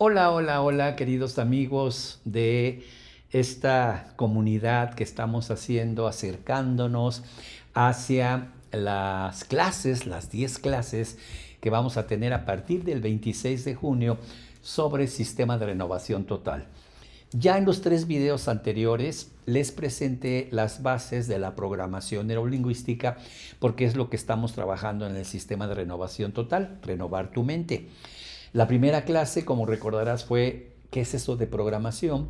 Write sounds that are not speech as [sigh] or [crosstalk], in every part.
Hola, hola, hola, queridos amigos de esta comunidad que estamos haciendo, acercándonos hacia las clases, las 10 clases que vamos a tener a partir del 26 de junio sobre sistema de renovación total. Ya en los tres videos anteriores les presenté las bases de la programación neurolingüística porque es lo que estamos trabajando en el sistema de renovación total, renovar tu mente. La primera clase, como recordarás, fue ¿qué es eso de programación?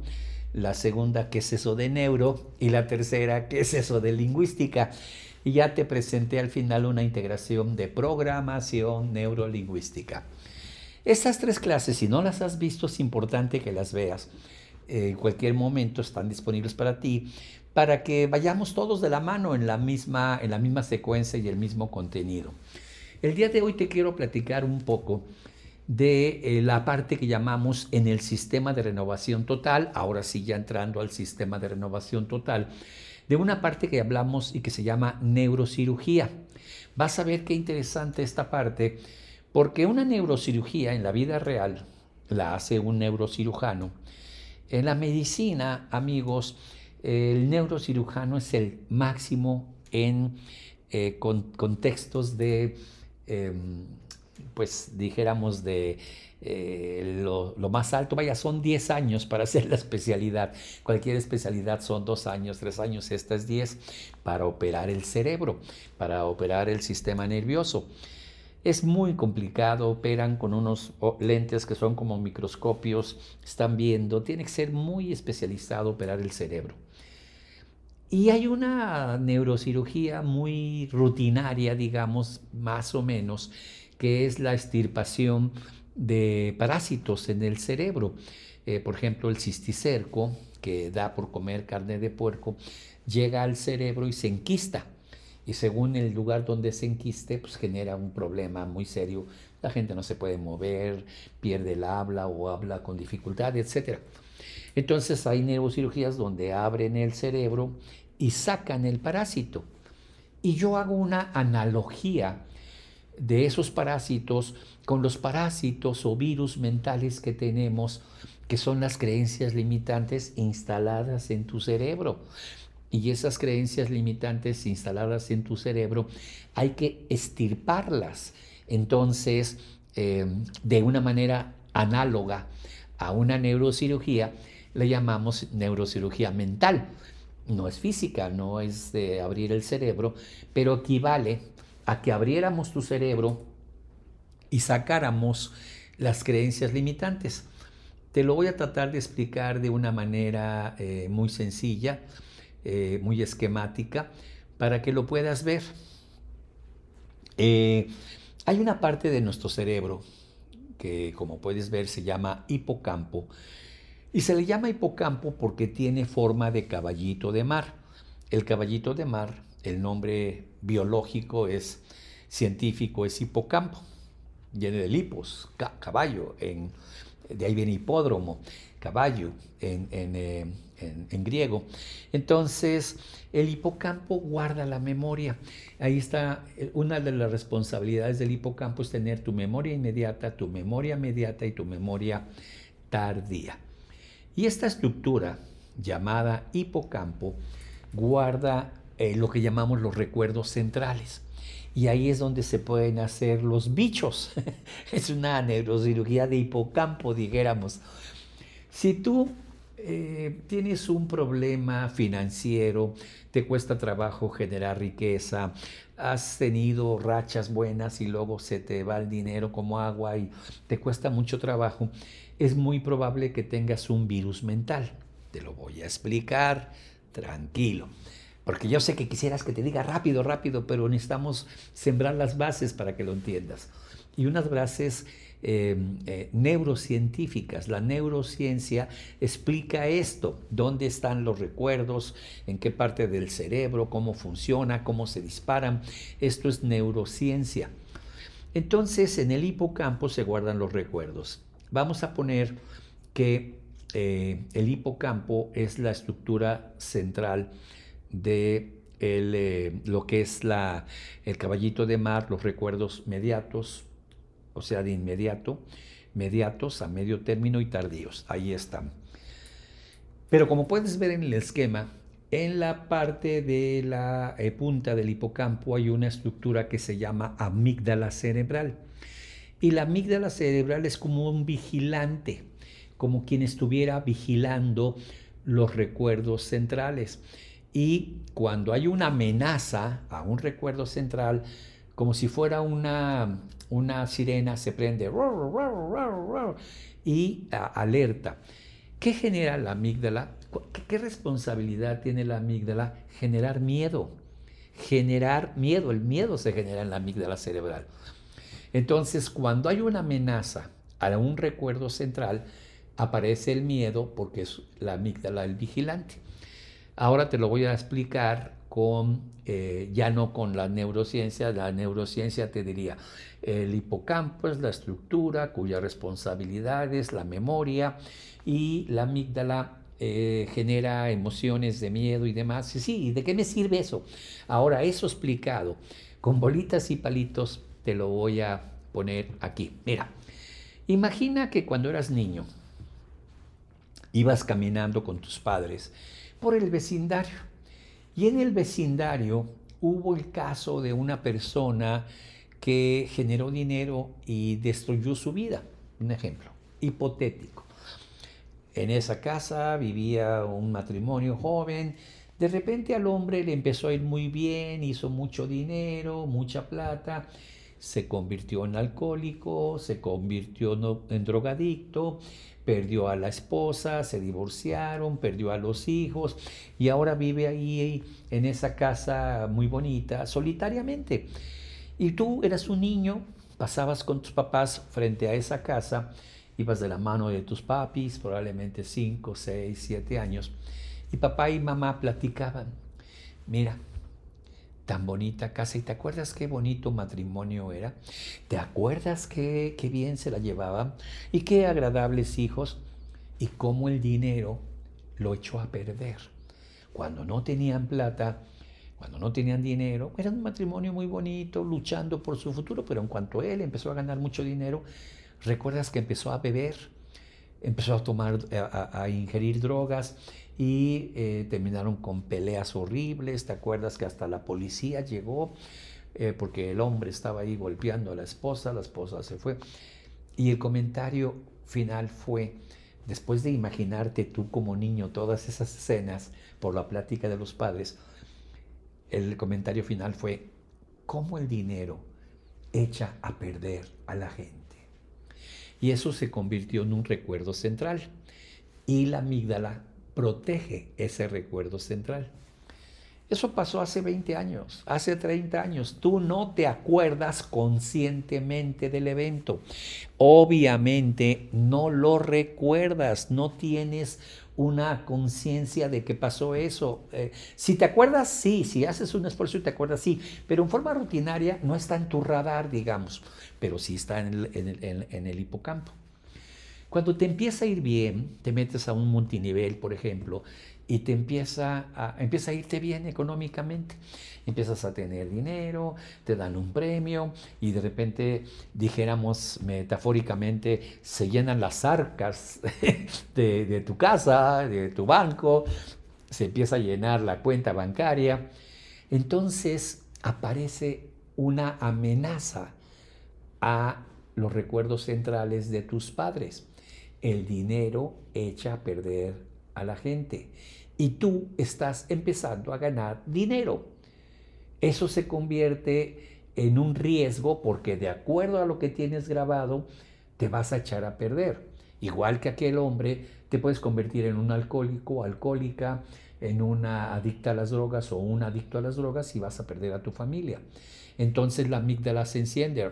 La segunda, ¿qué es eso de neuro? Y la tercera, ¿qué es eso de lingüística? Y ya te presenté al final una integración de programación neurolingüística. Estas tres clases, si no las has visto, es importante que las veas. En cualquier momento están disponibles para ti, para que vayamos todos de la mano en la misma, en la misma secuencia y el mismo contenido. El día de hoy te quiero platicar un poco de eh, la parte que llamamos en el sistema de renovación total, ahora sí ya entrando al sistema de renovación total, de una parte que hablamos y que se llama neurocirugía. Vas a ver qué interesante esta parte, porque una neurocirugía en la vida real la hace un neurocirujano. En la medicina, amigos, el neurocirujano es el máximo en eh, contextos de em, pues dijéramos de eh, lo, más alto, vaya, son 10 años para [laughs] hacer la especialidad. Cualquier especialidad son 2 años, 3 años, esta es 10 para operar el cerebro, para operar el sistema nervioso. Es muy complicado, operan con unos lentes que son como microscopios, están viendo, tiene que ser muy especializado operar el cerebro. Y hay una neurocirugía muy rutinaria, digamos, más o menos, que es la extirpación de parásitos en el cerebro. Eh, por ejemplo, el cisticerco, que da por comer carne de puerco, llega al cerebro y se enquista. Y según el lugar donde se enquiste, pues genera un problema muy serio. La gente no se puede mover, pierde el habla o habla con dificultad, etc. Entonces hay neurocirugías donde abren el cerebro y sacan el parásito. Y yo hago una analogía de esos parásitos con los parásitos o virus mentales que tenemos, que son las creencias limitantes instaladas en tu cerebro. Y esas creencias limitantes instaladas en tu cerebro hay que estirparlas. Entonces, eh, de una manera análoga a una neurocirugía, le llamamos neurocirugía mental. No es física, no es de abrir el cerebro, pero equivale a que abriéramos tu cerebro y sacáramos las creencias limitantes. Te lo voy a tratar de explicar de una manera eh, muy sencilla, eh, muy esquemática, para que lo puedas ver. Eh, hay una parte de nuestro cerebro que, como puedes ver, se llama hipocampo. Y se le llama hipocampo porque tiene forma de caballito de mar. El caballito de mar el nombre biológico es científico, es hipocampo, viene de hipos, caballo, en, de ahí viene hipódromo, caballo en, eh, en, griego. Entonces, el hipocampo guarda la memoria. Ahí está, eh, una de las responsabilidades del hipocampo es tener tu memoria inmediata, tu memoria inmediata y tu memoria tardía. Y esta estructura llamada hipocampo guarda eh, lo que llamamos los recuerdos centrales. Y ahí es donde se pueden hacer los bichos. [laughs] es una neurocirugía de hipocampo, dijéramos. Si tú eh, tienes un problema financiero, te cuesta trabajo generar riqueza, has tenido rachas buenas y luego se te va el dinero como agua y te cuesta mucho trabajo, es muy probable que tengas un virus mental. Te lo voy a explicar tranquilo. Porque yo sé que quisieras que te diga rápido, rápido, pero necesitamos sembrar las bases para que lo entiendas. Y unas bases em, eh, neurocientíficas. La neurociencia explica esto, dónde están los recuerdos, en qué parte del cerebro, cómo funciona, cómo se disparan. Esto es neurociencia. Entonces, en el hipocampo se guardan los recuerdos. Vamos a poner que eh, el hipocampo es la estructura central de eh, lo que es la, el caballito de mar, los recuerdos mediatos, o sea, de inmediato, mediatos, a medio término y tardíos. Ahí están. Pero como puedes ver en el esquema, en la parte de la eh, punta del hipocampo hay una estructura que se llama amígdala cerebral. Y la amígdala cerebral es como un vigilante, como quien estuviera vigilando los recuerdos centrales. Y cuando hay una amenaza a un recuerdo central, como si fuera una, una sirena, se prende y alerta. ¿Qué genera la amígdala? ¿Qué responsabilidad tiene la amígdala? Generar miedo. Generar miedo. El miedo se genera en la amígdala cerebral. Entonces, cuando hay una amenaza a un recuerdo central, aparece el miedo porque es la amígdala el vigilante. Ahora te lo voy a explicar con, eh, ya no con la neurociencia, la neurociencia te diría, el hipocampo es la estructura cuya responsabilidad es la memoria y la amígdala eh, genera emociones de miedo y demás. Y sí, ¿de qué me sirve eso? Ahora, eso explicado con bolitas y palitos, te lo voy a poner aquí. Mira, imagina que cuando eras niño, ibas caminando con tus padres por el vecindario. Y en el vecindario hubo el caso de una persona que generó dinero y destruyó su vida. Un ejemplo hipotético. En esa casa vivía un matrimonio joven. De repente al hombre le empezó a ir muy bien, hizo mucho dinero, mucha plata, se convirtió en alcohólico, se convirtió en drogadicto, perdió a la esposa, se divorciaron, perdió a los hijos y ahora vive ahí en esa casa muy bonita, solitariamente. Y tú eras un niño, pasabas con tus papás frente a esa casa ibas de la mano de tus papis, probablemente 5, 6, 7 años, y papá y mamá platicaban, mira, tan bonita casa, ¿y te acuerdas qué bonito matrimonio era? ¿Te acuerdas qué, qué bien se la llevaban? ¿Y qué agradables hijos? ¿Y cómo el dinero lo echó a perder? Cuando no tenían plata, cuando no tenían dinero, era un matrimonio muy bonito, luchando por su futuro, pero en cuanto él empezó a ganar mucho dinero, recuerdas que empezó a beber, empezó a tomar, a, ingerir drogas y eh, terminaron con peleas horribles. ¿Te acuerdas que hasta la policía llegó eh, porque el hombre estaba ahí golpeando a la esposa, la esposa se fue? Y el comentario final fue, después de imaginarte tú como niño todas esas escenas por la plática de los padres, el comentario final fue, ¿cómo el dinero echa a perder a la gente? y eso se convirtió en un recuerdo central. Y la amígdala protege ese recuerdo central. Eso pasó hace 20 años, hace 30 años. Tú no te acuerdas conscientemente del evento. Obviamente no lo recuerdas, no tienes una conciencia de que pasó eso. Eh, si te acuerdas, sí, si haces un esfuerzo y te acuerdas, sí, pero en forma rutinaria no está en tu radar, digamos, pero sí está en el, en el hipocampo. Cuando te empieza a ir bien, te metes a un multinivel, por ejemplo, y te empieza a, empieza a irte bien económicamente. Empiezas a tener dinero, te dan un premio y de repente, dijéramos metafóricamente, se llenan las arcas [laughs] de, de tu casa, de tu banco, se empieza a llenar la cuenta bancaria. Entonces aparece una amenaza a los recuerdos centrales de tus padres. El dinero echa a perder a la gente y tú estás empezando a ganar dinero. Eso se convierte en un riesgo porque de acuerdo a lo que tienes grabado, te vas a echar a perder. Igual que aquel hombre, te puedes convertir en un alcohólico, alcohólica, en una adicta a las drogas o un adicto a las drogas y vas a perder a tu familia. Entonces la amígdala se enciende.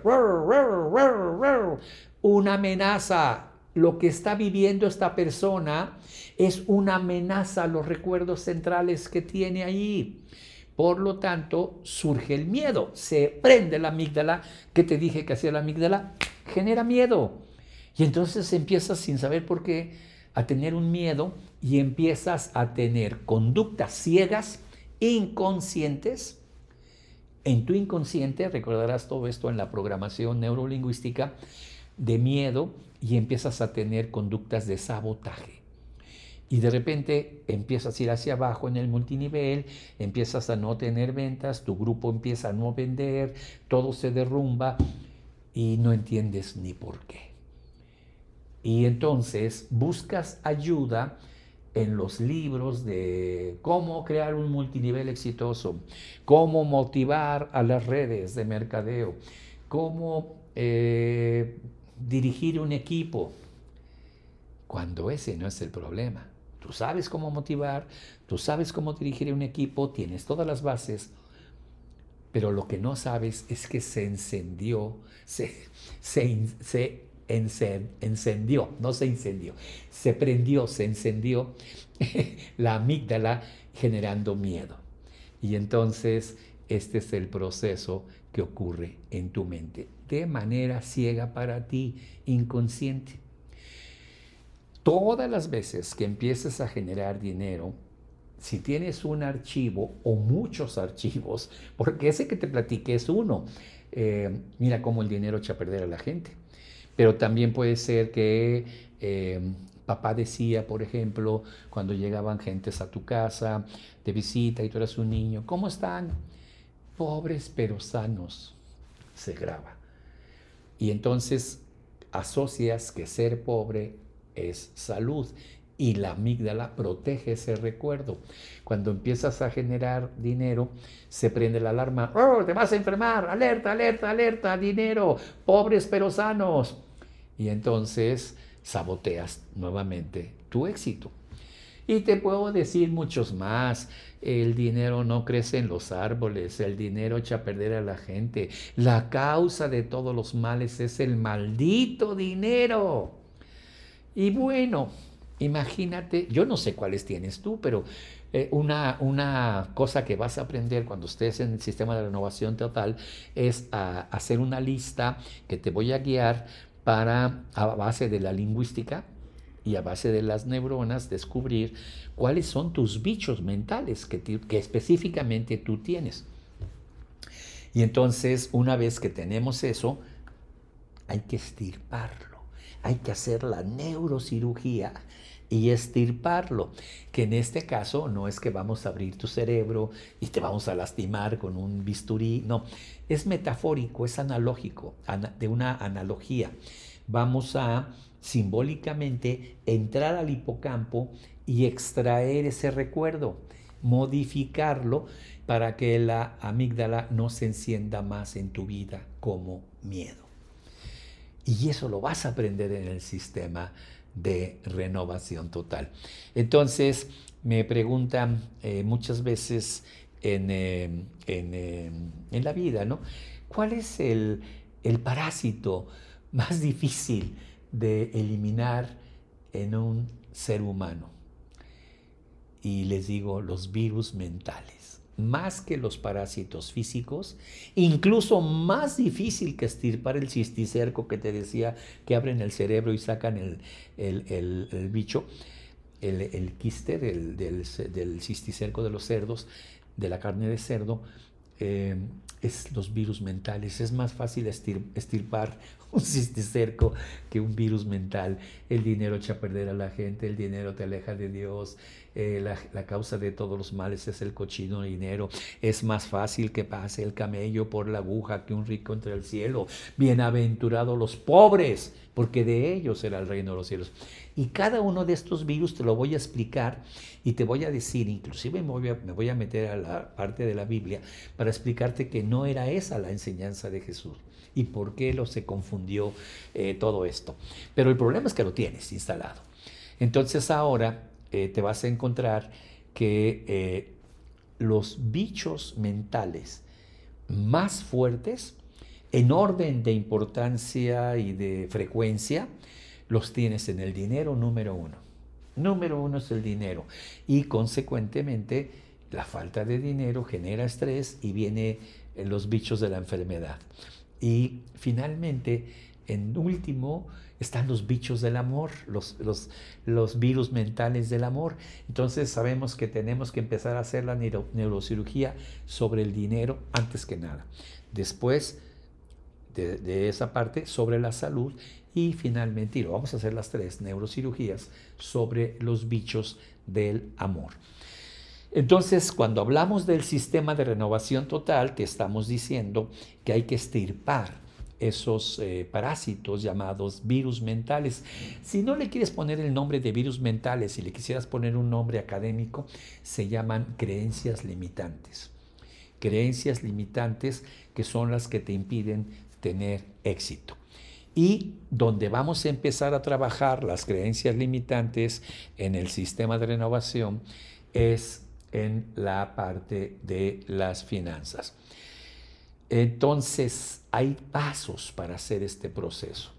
Una amenaza lo que está viviendo esta persona es una amenaza a los recuerdos centrales que tiene ahí. Por lo tanto, surge el miedo. Se prende la amígdala, que te dije que hacía la amígdala, genera miedo. Y entonces empiezas sin saber por qué a tener un miedo y empiezas a tener conductas ciegas, inconscientes. En tu inconsciente, recordarás todo esto en la programación neurolingüística, de miedo, y empiezas a tener conductas de sabotaje. Y de repente empiezas a ir hacia abajo en el multinivel, empiezas a no tener ventas, tu grupo empieza a no vender, todo se derrumba y no entiendes ni por qué. Y entonces buscas ayuda en los libros de cómo crear un multinivel exitoso, cómo motivar a las redes de mercadeo, cómo eh, dirigir un equipo, cuando ese no es el problema. Tú sabes cómo motivar, tú sabes cómo dirigir un equipo, tienes todas las bases, pero lo que no sabes es que se encendió, se, se, encendió, no se incendió, se prendió, se encendió [laughs] la amígdala generando miedo. Y entonces este es el proceso que ocurre en tu mente, de manera ciega para ti, inconsciente. Todas las veces que empieces a generar dinero, si tienes un archivo o muchos archivos, porque ese que te platiqué es uno, eh, mira cómo el dinero echa a perder a la gente. Pero también puede ser que eh, papá decía, por ejemplo, cuando llegaban gentes a tu casa de visita y tú eras un niño, ¿cómo están? Pobres pero sanos, se graba. Y entonces asocias que ser pobre es salud y la amígdala protege ese recuerdo. Cuando empiezas a generar dinero, se prende la alarma, ¡oh, te vas a enfermar! ¡Alerta, alerta, alerta! ¡Dinero! ¡Pobres pero sanos! Y entonces saboteas nuevamente tu éxito. Y te puedo decir muchos más. El dinero no crece en los árboles, el dinero echa a perder a la gente. La causa de todos los males es el maldito dinero. Y bueno, imagínate, yo no sé cuáles tienes tú, pero eh, una, una, cosa que vas a aprender cuando estés en el sistema de renovación total es hacer una lista que te voy a guiar para, a base de la lingüística y a base de las neuronas, descubrir cuáles son tus bichos mentales que, que específicamente tú tienes. Y entonces, una vez que tenemos eso, hay que estirparlo hay que hacer la neurocirugía y estirparlo, que en este caso no es que vamos a abrir tu cerebro y te vamos a lastimar con un bisturí, no, es metafórico, es analógico, de una analogía. Vamos a simbólicamente entrar al hipocampo y extraer ese recuerdo, modificarlo para que la amígdala no se encienda más en tu vida como miedo. Y eso lo vas a aprender en el sistema de renovación total. Entonces, me preguntan eh, muchas veces en, eh, eh, en, la vida, ¿no? ¿Cuál es el, el parásito más difícil de eliminar en un ser humano? Y les digo, los virus mentales más que los parásitos físicos, incluso más difícil que estirpar el cisticerco que te decía que abren el cerebro y sacan el, el, bicho, el, quiste del, del, cisticerco de los cerdos, de la carne de cerdo, eh, es los virus mentales. Es más fácil estirpar [laughs] un cisticerco que un virus mental. El dinero echa a perder a la gente, el dinero te aleja de Dios, eh, la, causa de todos los males es el cochino dinero. Es más fácil que pase el camello por la aguja que un rico entre el cielo. Bienaventurados los pobres, porque de ellos será el reino de los cielos. Y cada uno de estos virus te lo voy a explicar y te voy a decir, inclusive me voy a, me voy a meter a la parte de la Biblia para explicarte que no era esa la enseñanza de Jesús y por qué lo se confundió eh, todo esto. Pero el problema es que lo tienes instalado. Entonces ahora eh, te vas a encontrar que eh, los bichos mentales más fuertes, en orden de importancia y de frecuencia, los tienes en el dinero número uno. Número uno es el dinero. Y consecuentemente, la falta de dinero genera estrés y viene en los bichos de la enfermedad. Y finalmente, en último, están los bichos del amor, los, los, virus mentales del amor. Entonces sabemos que tenemos que empezar a hacer la neurocirugía sobre el dinero antes que nada. Después de, esa parte, sobre la salud y finalmente, lo vamos a hacer las tres neurocirugías sobre los bichos del amor. Entonces, cuando hablamos del sistema de renovación total, te estamos diciendo que hay que estirpar esos eh, parásitos llamados virus mentales. Si no le quieres poner el nombre de virus mentales, si le quisieras poner un nombre académico, se llaman creencias limitantes. Creencias limitantes que son las que te impiden tener éxito. Y donde vamos a empezar a trabajar las creencias limitantes en el sistema de renovación es en la parte de las finanzas. Entonces, hay pasos para hacer este proceso.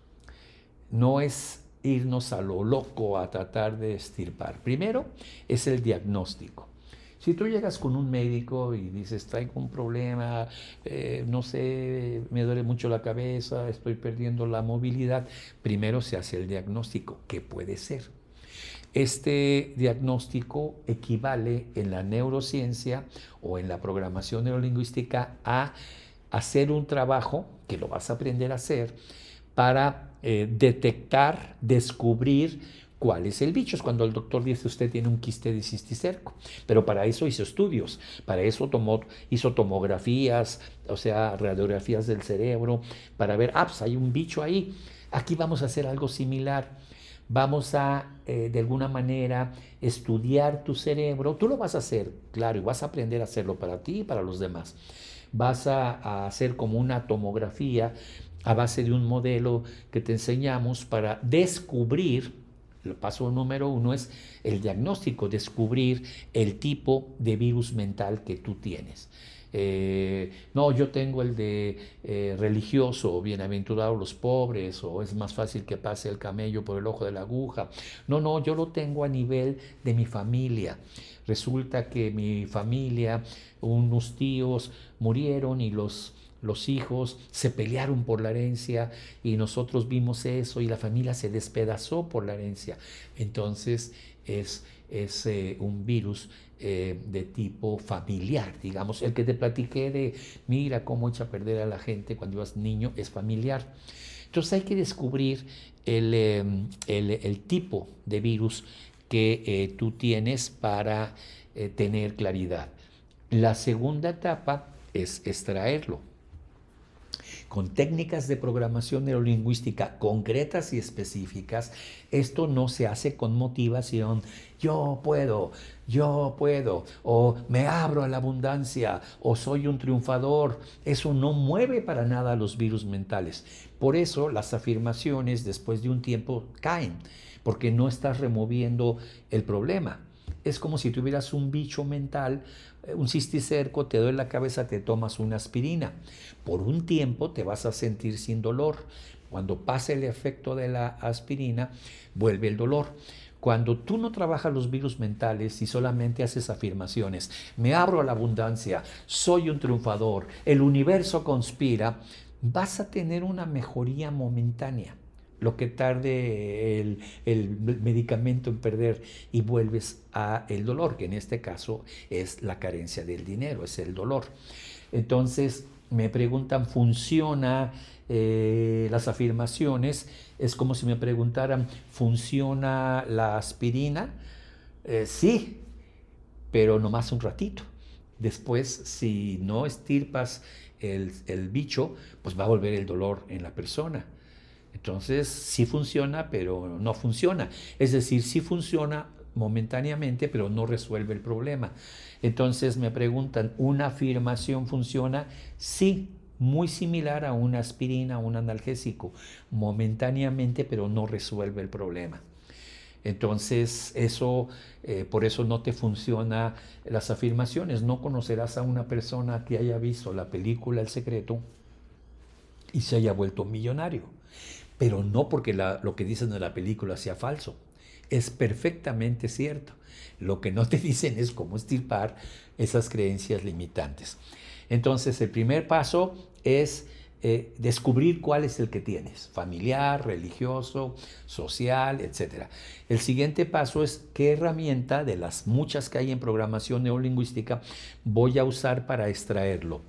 No es irnos a lo loco a tratar de estirpar. Primero es el diagnóstico. Si tú llegas con un médico y dices, traigo un problema, eh, no sé, me duele mucho la cabeza, estoy perdiendo la movilidad, primero se hace el diagnóstico. ¿Qué puede ser? Este diagnóstico equivale en la neurociencia o en la programación neurolingüística a hacer un trabajo, que lo vas a aprender a hacer, para eh, detectar, descubrir cuál es el bicho. Es cuando el doctor dice usted tiene un quiste de cisticerco. Pero para eso hizo estudios, para eso hizo tomografías, o sea, radiografías del cerebro, para ver, ah, pues hay un bicho ahí. Aquí vamos a hacer algo similar. Vamos a, eh, de alguna manera, estudiar tu cerebro. Tú lo vas a hacer, claro, y vas a aprender a hacerlo para ti y para los demás vas a, hacer como una tomografía a base de un modelo que te enseñamos para descubrir, el paso número uno es el diagnóstico, descubrir el tipo de virus mental que tú tienes. Eh, no, yo tengo el de eh, religioso, bienaventurados los pobres, o es más fácil que pase el camello por el ojo de la aguja. No, no, yo lo tengo a nivel de mi familia. Resulta que mi familia, unos tíos murieron y los los hijos se pelearon por la herencia y nosotros vimos eso y la familia se despedazó por la herencia. Entonces es, es eh, un virus eh, de tipo familiar, digamos. El que te platiqué de, mira cómo echa a perder a la gente cuando eras niño, es familiar. Entonces hay que descubrir el, em, el, tipo de virus que eh, tú tienes para tener claridad. La segunda etapa es extraerlo con técnicas de programación neurolingüística concretas y específicas, esto no se hace con motivación, yo puedo, yo puedo, o me abro a la abundancia, o soy un triunfador. Eso no mueve para nada a los virus mentales. Por eso las afirmaciones después de un tiempo caen, porque no estás removiendo el problema. Es como si tuvieras un bicho mental, eh, un cisticerco, te duele la cabeza, te tomas una aspirina. Por un tiempo te vas a sentir sin dolor. Cuando pase el efecto de la aspirina, vuelve el dolor. Cuando tú no trabajas los virus mentales y solamente haces afirmaciones, me abro a la abundancia, soy un triunfador, el universo conspira, vas a tener una mejoría momentánea lo que tarde el, medicamento en perder y vuelves a el dolor, que en este caso es la carencia del dinero, es el dolor. Entonces me preguntan, ¿funciona eh, las afirmaciones? Es como si me preguntaran, ¿funciona la aspirina? Eh, sí, pero nomás un ratito. Después, si no estirpas el, el bicho, pues va a volver el dolor en la persona. Entonces, sí funciona, pero no funciona. Es decir, sí funciona momentáneamente, pero no resuelve el problema. Entonces me preguntan, ¿una afirmación funciona? Sí, muy similar a una aspirina, un analgésico, momentáneamente, pero no resuelve el problema. Entonces, eso, eh, por eso no te funciona las afirmaciones. No conocerás a una persona que haya visto la película El Secreto y se haya vuelto millonario pero no porque lo que dicen en la película sea falso. Es perfectamente cierto. Lo que no te [laughs] dicen es cómo estirpar esas creencias limitantes. Entonces, el primer paso es eh, descubrir cuál es el que tienes, familiar, religioso, social, etc. El siguiente paso es qué herramienta de las muchas que hay en programación neurolingüística voy a usar para extraerlo.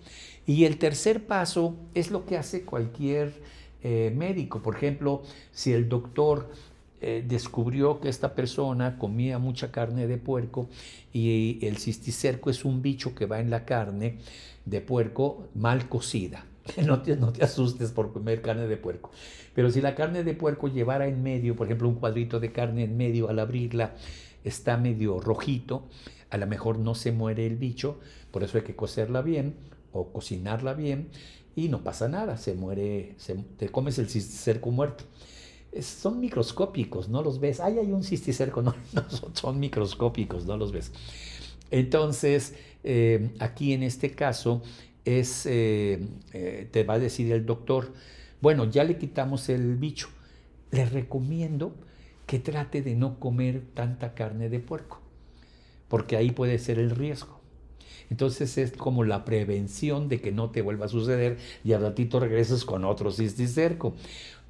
Y el tercer paso es lo que hace cualquier eh, médico. Por ejemplo, si el doctor eh, descubrió que esta persona comía mucha carne de puerco y el cisticerco es un bicho que va en la carne de puerco mal cocida. [laughs] No no te asustes por comer carne de puerco. Pero si la carne de puerco llevara en medio, por ejemplo, un cuadrito de carne en medio al abrirla, está medio rojito, a lo mejor no se muere el bicho, por eso hay que cocerla bien o cocinarla bien y no pasa nada, se muere, te comes el cisticerco muerto. son microscópicos, no los ves. Ay, hay un cisticerco, [laughs] no, no son, microscópicos, no los ves. Entonces, eh, aquí en este caso, es, eh, eh, te va a decir el doctor, bueno, ya le quitamos el bicho. Le recomiendo que trate de no comer tanta carne de puerco, porque ahí puede ser el riesgo. Entonces es como la prevención de que no te vuelva a suceder y al ratito regreses con otro cisticerco.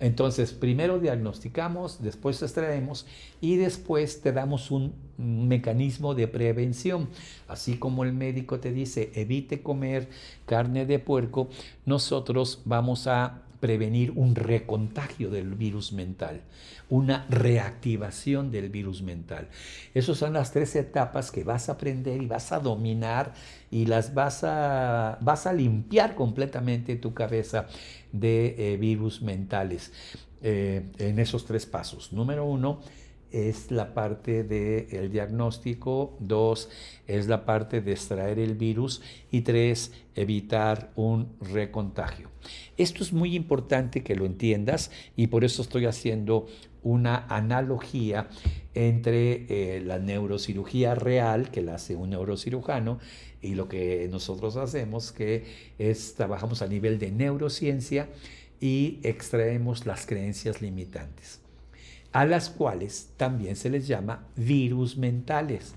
Entonces, primero diagnosticamos, después extraemos y después te damos un mecanismo de prevención. Así como el médico te dice, evite comer carne de puerco, nosotros vamos a prevenir un recontagio del virus mental, una reactivación del virus mental. Esas son las tres etapas que vas a aprender y vas a dominar y las vas a, vas a limpiar completamente tu cabeza de eh, virus mentales eh, en esos tres pasos. Número uno, es la parte del diagnóstico, dos es la parte de extraer el virus. Y tres, evitar un recontagio. Esto es muy importante que lo entiendas y por eso estoy haciendo una analogía entre eh, la neurocirugía real que la hace un neurocirujano y lo que nosotros hacemos que es trabajamos a nivel de neurociencia y extraemos las creencias limitantes a las cuales también se les llama virus mentales.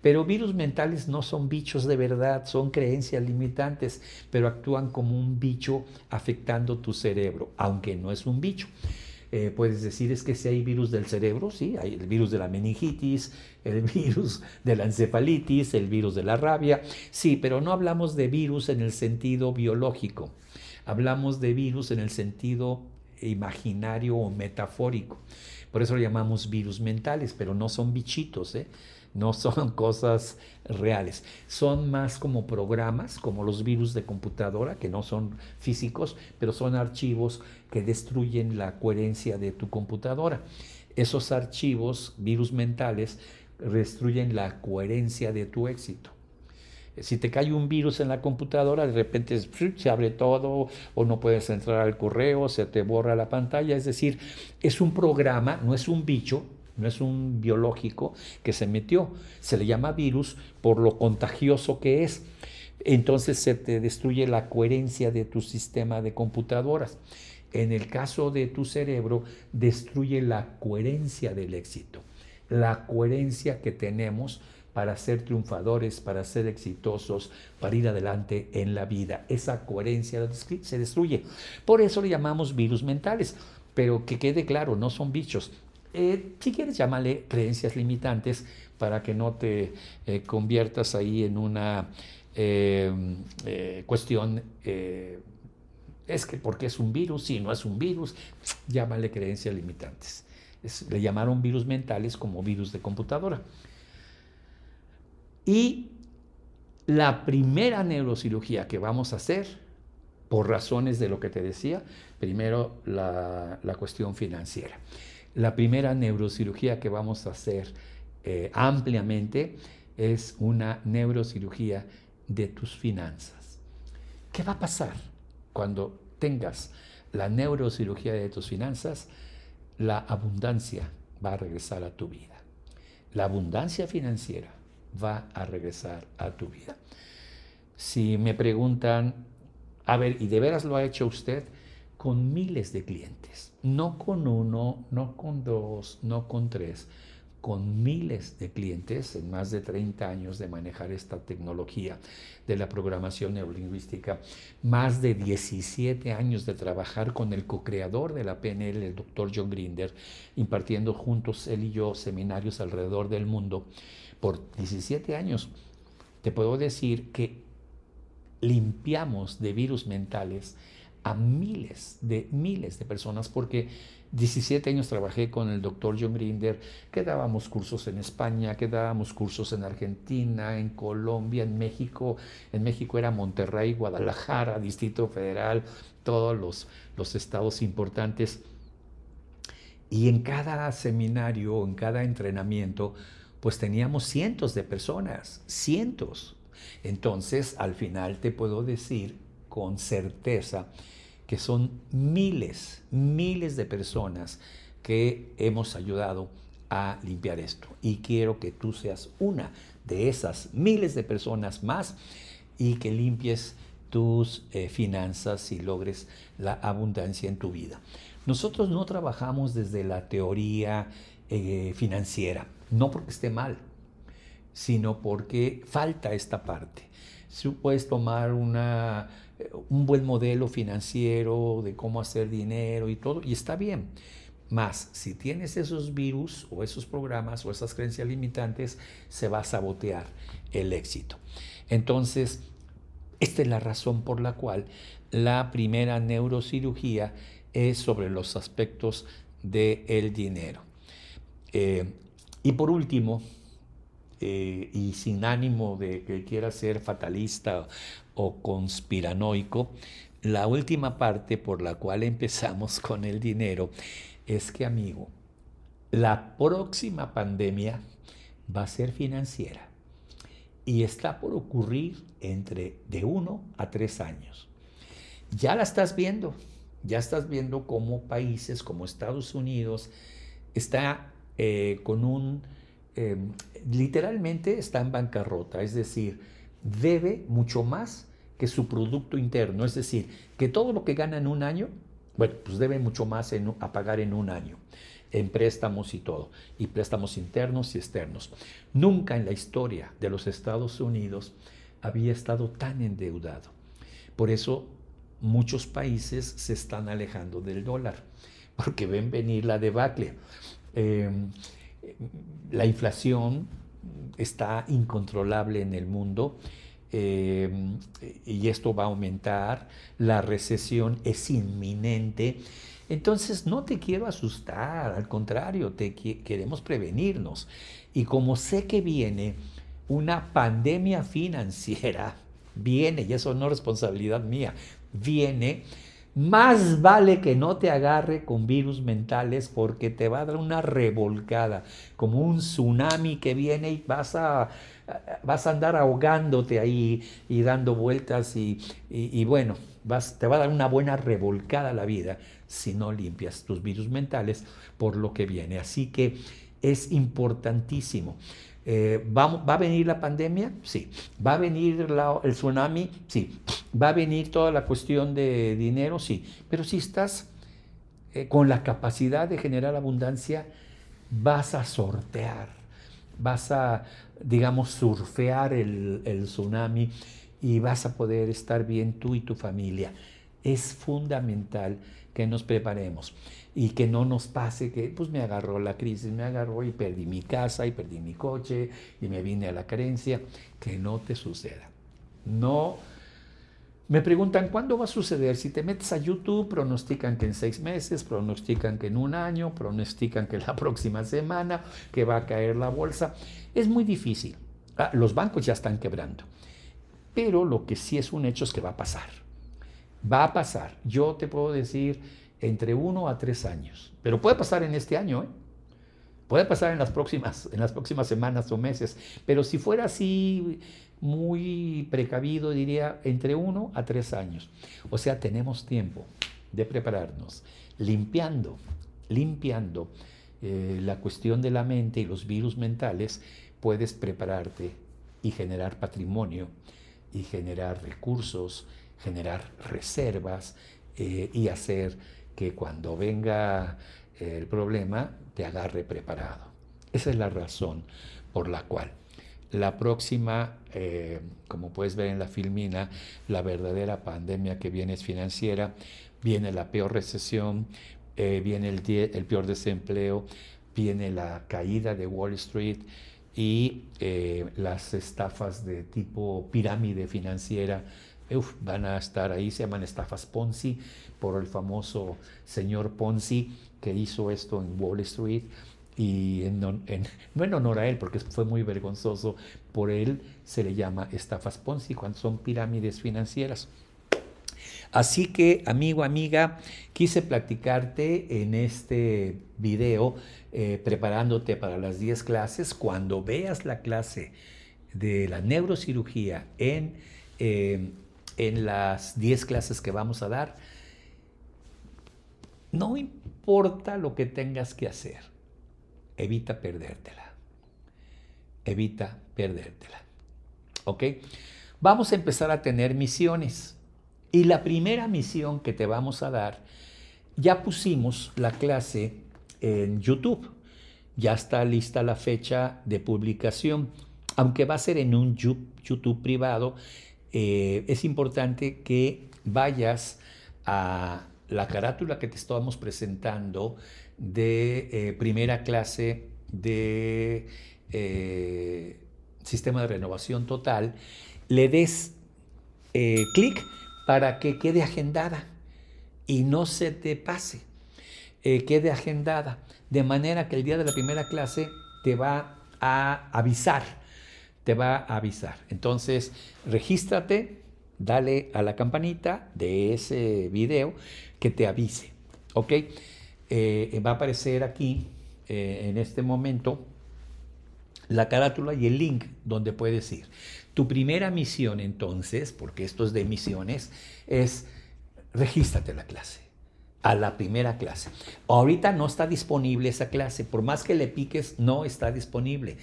Pero virus mentales no son bichos de verdad, son creencias limitantes, pero actúan como un bicho afectando tu cerebro, aunque no es un bicho. Eh, puedes decir es que si hay virus del cerebro, sí, hay el virus de la meningitis, el [laughs] virus de la encefalitis, el virus de la rabia, sí, pero no hablamos de virus en el sentido biológico, hablamos de virus en el sentido imaginario o metafórico. Por eso lo llamamos virus mentales, pero no son bichitos, ¿eh? no son [laughs] cosas reales. Son más como programas, como los virus de computadora, que no son físicos, pero son archivos que destruyen la coherencia de tu computadora. Esos archivos, virus mentales, destruyen la coherencia de tu éxito. Si te cae un virus en la computadora, de repente se abre todo o no puedes entrar al correo, se te borra la pantalla. Es decir, es un programa, no es un bicho, no es un biológico que se metió. Se le llama virus por lo contagioso que es. Entonces se te destruye la coherencia de tu sistema de computadoras. En el caso de tu cerebro, destruye la coherencia del éxito, la coherencia que tenemos para ser triunfadores, para ser exitosos, para ir adelante en la vida. Esa coherencia se destruye. Por eso le llamamos virus mentales. Pero que quede claro, no son bichos. Eh, si quieres llamarle creencias limitantes para que no te eh, conviertas ahí en una eh, cuestión es que porque es un virus, si no es un virus, llámale creencias limitantes. le llamaron virus mentales como virus de computadora. Y la primera neurocirugía que vamos a hacer, por razones de lo que te decía, primero la, cuestión financiera. La primera neurocirugía que vamos a hacer eh, ampliamente es una neurocirugía de tus finanzas. ¿Qué va a pasar cuando tengas la neurocirugía de tus finanzas? La abundancia va a regresar a tu vida. La abundancia financiera va a regresar a tu vida. Si me preguntan, a ver, ¿y de veras lo ha hecho usted? Con miles de clientes, no con uno, no con dos, no con tres, con miles de clientes en más de 30 años de manejar esta tecnología de la programación neurolingüística, más de 17 años de trabajar con el co-creador de la PNL, el doctor John Grinder, impartiendo juntos él y yo seminarios alrededor del mundo por 17 años, te puedo decir que limpiamos de virus mentales a miles de miles de personas porque 17 años trabajé con el doctor John Grinder, que dábamos cursos en España, que dábamos cursos en Argentina, en Colombia, en México. En México era Monterrey, Guadalajara, Distrito Federal, todos los, los estados importantes. Y en cada seminario, en cada entrenamiento, pues teníamos cientos de personas, cientos. Entonces, al final te puedo decir con certeza que son miles, miles de personas que hemos ayudado a limpiar esto. Y quiero que tú seas una de esas miles de personas más y que limpies tus eh, finanzas y logres la abundancia en tu vida. Nosotros no trabajamos desde la teoría eh, financiera, no porque esté mal, sino porque falta esta parte. Puedes tomar una un buen modelo financiero de cómo hacer dinero y todo, y está bien. Más, si tienes esos virus o esos programas o esas creencias limitantes, se va a sabotear el éxito. Entonces, esta es la razón por la cual la primera neurocirugía es sobre los aspectos del dinero. Eh, y por último, eh, y sin ánimo de que quiera ser fatalista o conspiranoico, la última parte por la cual empezamos [laughs] con el dinero es que, amigo, la próxima pandemia va a ser financiera y está por ocurrir entre de uno a tres años. Ya la estás viendo, ya estás viendo cómo países como Estados Unidos está eh, con un, eh, literalmente está en bancarrota, es decir, debe mucho más que su Producto Interno. Es decir, que todo lo que gana en un año, bueno, pues debe mucho más a pagar en un año, en préstamos y todo, y préstamos internos y externos. Nunca en la historia de los Estados Unidos había estado tan endeudado. Por eso muchos países se están alejando del dólar, porque ven venir la debacle. Em, la inflación está incontrolable en el mundo em, y esto va a aumentar, la recesión es inminente. Entonces no te quiero asustar, al contrario, te queremos prevenirnos. Y como sé que viene una pandemia financiera, [laughs] viene, y eso no es responsabilidad mía, viene más vale que no te agarre con virus mentales porque te va a dar una revolcada, como un tsunami que viene y vas a, vas a andar ahogándote ahí y dando vueltas y, bueno, vas, te va a dar una buena revolcada a la vida si no limpias tus virus mentales por lo que viene. Así que es importantísimo. Eh, ¿va, a venir la pandemia? Sí. ¿Va a venir el tsunami? Sí. ¿Va a venir toda la cuestión de dinero? Sí. Pero si estás eh, con la capacidad de generar abundancia, vas a sortear, vas a, digamos, surfear el, el tsunami y vas a poder estar bien tú y tu familia. Es fundamental que nos preparemos y que no nos pase que pues me agarró la crisis, me agarró y perdí mi casa y perdí mi coche y me vine a la carencia, que no te suceda. No me preguntan cuándo va a suceder. Si te metes a YouTube, pronostican que en seis meses, pronostican que en un año, pronostican que la [laughs] próxima semana, que va a caer la bolsa. Es muy difícil. Ah, los bancos ya están quebrando. Pero lo que sí es un hecho es que va a pasar. Va a pasar. Yo te puedo decir entre uno a tres años. Pero puede pasar en este año, ¿eh? puede pasar en las, próximas, en las próximas semanas o meses. Pero si fuera así muy precavido, diría entre uno a tres años. O sea, tenemos tiempo de prepararnos, limpiando, limpiando eh, la cuestión de la mente y los virus mentales, puedes prepararte y generar patrimonio y generar recursos, generar reservas eh, y hacer que cuando venga el problema te agarre preparado. Esa es la razón por la cual la próxima, eh, como puedes ver en la filmina, la verdadera pandemia que viene es financiera, viene la peor recesión, eh, viene el, peor desempleo, viene la caída de Wall Street y eh, las estafas de tipo pirámide financiera van a estar ahí, se llaman estafas Ponzi, por el famoso señor Ponzi que hizo esto en Wall Street y en, [laughs] no en honor a él, porque fue muy vergonzoso, por él se le llama estafas Ponzi cuando son pirámides financieras. Así que, amigo, amiga, quise platicarte en este video, eh, preparándote para las 10 clases. Cuando veas la clase de la neurocirugía en, eh, en las 10 clases que vamos a dar, no importa lo que tengas que hacer, evita perdértela. Evita perdértela. ¿Ok? Vamos a empezar a tener misiones. Y la primera misión que te vamos a dar, ya pusimos la clase en YouTube. Ya está lista la fecha de publicación. Aunque va a ser en un YouTube privado, eh, es importante que vayas a la carátula que te estábamos presentando de eh, primera clase de eh, sistema de renovación total, le des clic para que quede agendada y no se te pase, quede agendada, de manera que el día de la primera clase te va a avisar, te va a avisar. Entonces, regístrate, dale a la campanita de ese video que te avise, ¿ok? Eh, va a aparecer aquí, eh, en este momento, la carátula y el link donde puedes ir. Tu primera misión entonces, porque esto es de misiones, es regístrate a la clase, a la primera clase. Ahorita no está disponible esa clase, por más que le piques, no está disponible.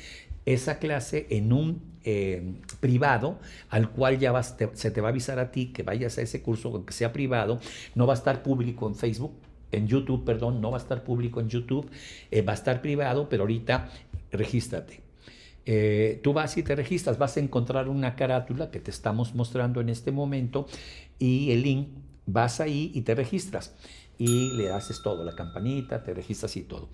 Esa clase en un eh, privado, al cual ya se te va a avisar a ti que vayas a ese curso, aunque sea privado, no va a estar público en Facebook, en YouTube, perdón, no va a estar público en YouTube, eh, va a estar privado, pero ahorita regístrate. Eh, tú vas y te registras, vas a encontrar una carátula que te estamos mostrando en este momento y el link, vas ahí y te registras y le haces todo, la campanita, te registras y todo.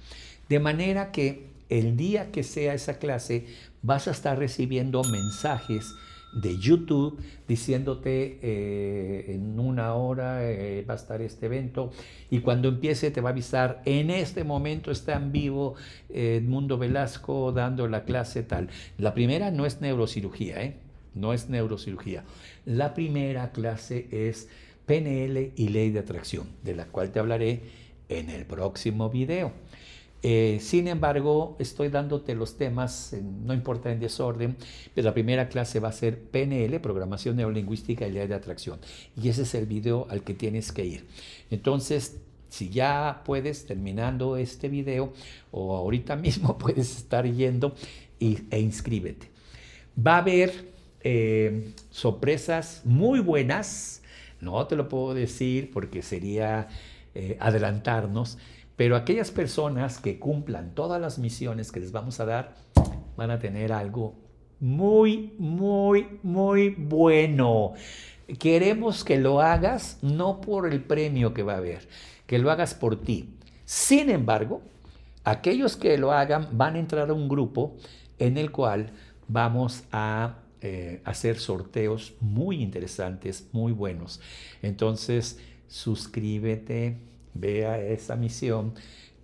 De manera que el día que sea esa clase vas a estar recibiendo mensajes de YouTube diciéndote eh, en una hora eh, va a estar este evento y cuando empiece te va a avisar en este momento está en vivo eh, Edmundo Velasco dando la clase tal. La primera no es neurocirugía, ¿eh? no es neurocirugía. La primera clase es PNL y ley de atracción, de la cual te hablaré en el próximo video. Eh, sin embargo, estoy dándote los temas, no importa en desorden, pero la primera clase va a ser PNL, Programación Neurolingüística y Ley de Atracción. Y ese es el video al que tienes que ir. Entonces, si ya puedes, terminando este video, o ahorita [laughs] mismo puedes estar yendo e inscríbete. Va a haber eh, sorpresas muy buenas, no te lo puedo decir porque sería eh, adelantarnos, pero aquellas personas que cumplan todas las misiones que les vamos a dar van a tener algo muy, muy, muy bueno. Queremos que lo hagas no por el premio que va a haber, que lo hagas por ti. Sin embargo, aquellos que lo hagan van a entrar a un grupo en el cual vamos a eh, hacer sorteos muy interesantes, muy buenos. Entonces, suscríbete Vea esa misión,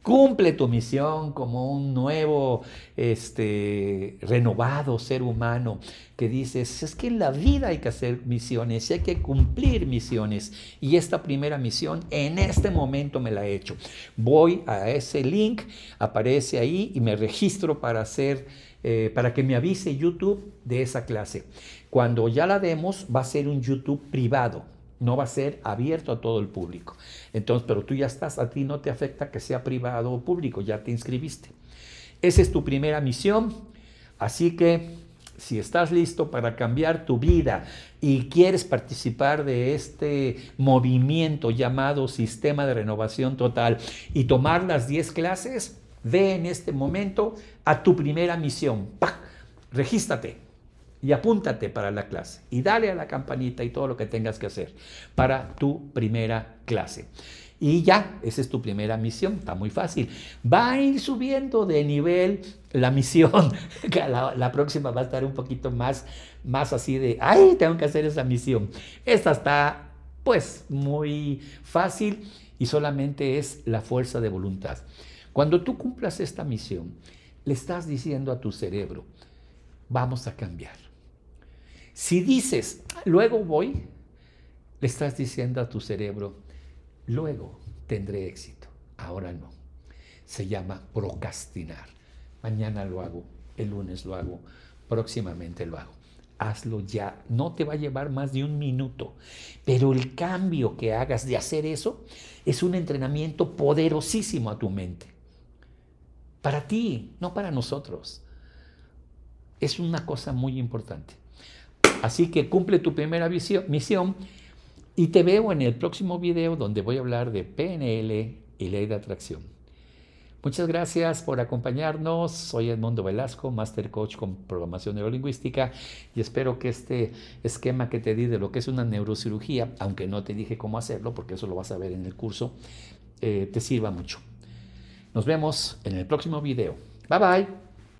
cumple tu misión como un nuevo, este, renovado ser humano que dices, es que en la vida hay que hacer misiones y hay que cumplir misiones. Y esta primera misión en este momento me la he hecho. Voy a ese link, aparece ahí y me registro para hacer, eh, para que me avise YouTube de esa clase. Cuando ya la demos, va a ser un YouTube privado no va a ser abierto a todo el público. Entonces, pero tú ya estás, a ti no te afecta que sea privado o público, ya te inscribiste. Esa es tu primera misión, así que si estás listo para cambiar tu vida y quieres participar de este movimiento llamado Sistema de Renovación Total y tomar las 10 clases, ve en este momento a tu primera misión. ¡Pac! Regístrate y apúntate para la clase y dale a la campanita y todo lo que tengas que hacer para tu primera clase. Y ya, esa es tu primera misión, está muy fácil. Va a ir subiendo de nivel la misión. [laughs] La, la, próxima va a estar un poquito más, más así de, ay, tengo que hacer esa misión. Esta está pues muy fácil y solamente es la fuerza de voluntad. Cuando tú cumplas esta misión, le estás diciendo a tu cerebro, vamos a cambiar. Si dices, luego voy, le estás diciendo a tu cerebro, luego tendré éxito, ahora no. Se llama procrastinar. Mañana lo hago, el lunes lo hago, próximamente lo hago. Hazlo ya, no te va a llevar más de un minuto, pero el cambio que hagas de hacer eso es un entrenamiento poderosísimo a tu mente. Para ti, no para nosotros. Es una cosa muy importante. Así que cumple tu primera misión y te veo en el próximo video donde voy a hablar de PNL y ley de atracción. Muchas gracias por acompañarnos. Soy Edmundo Velasco, Master Coach con programación neurolingüística y espero que este esquema que te di de lo que es una neurocirugía, aunque no te dije cómo hacerlo, porque eso lo vas a ver en el curso, eh, te sirva mucho. Nos vemos en el próximo video. Bye bye.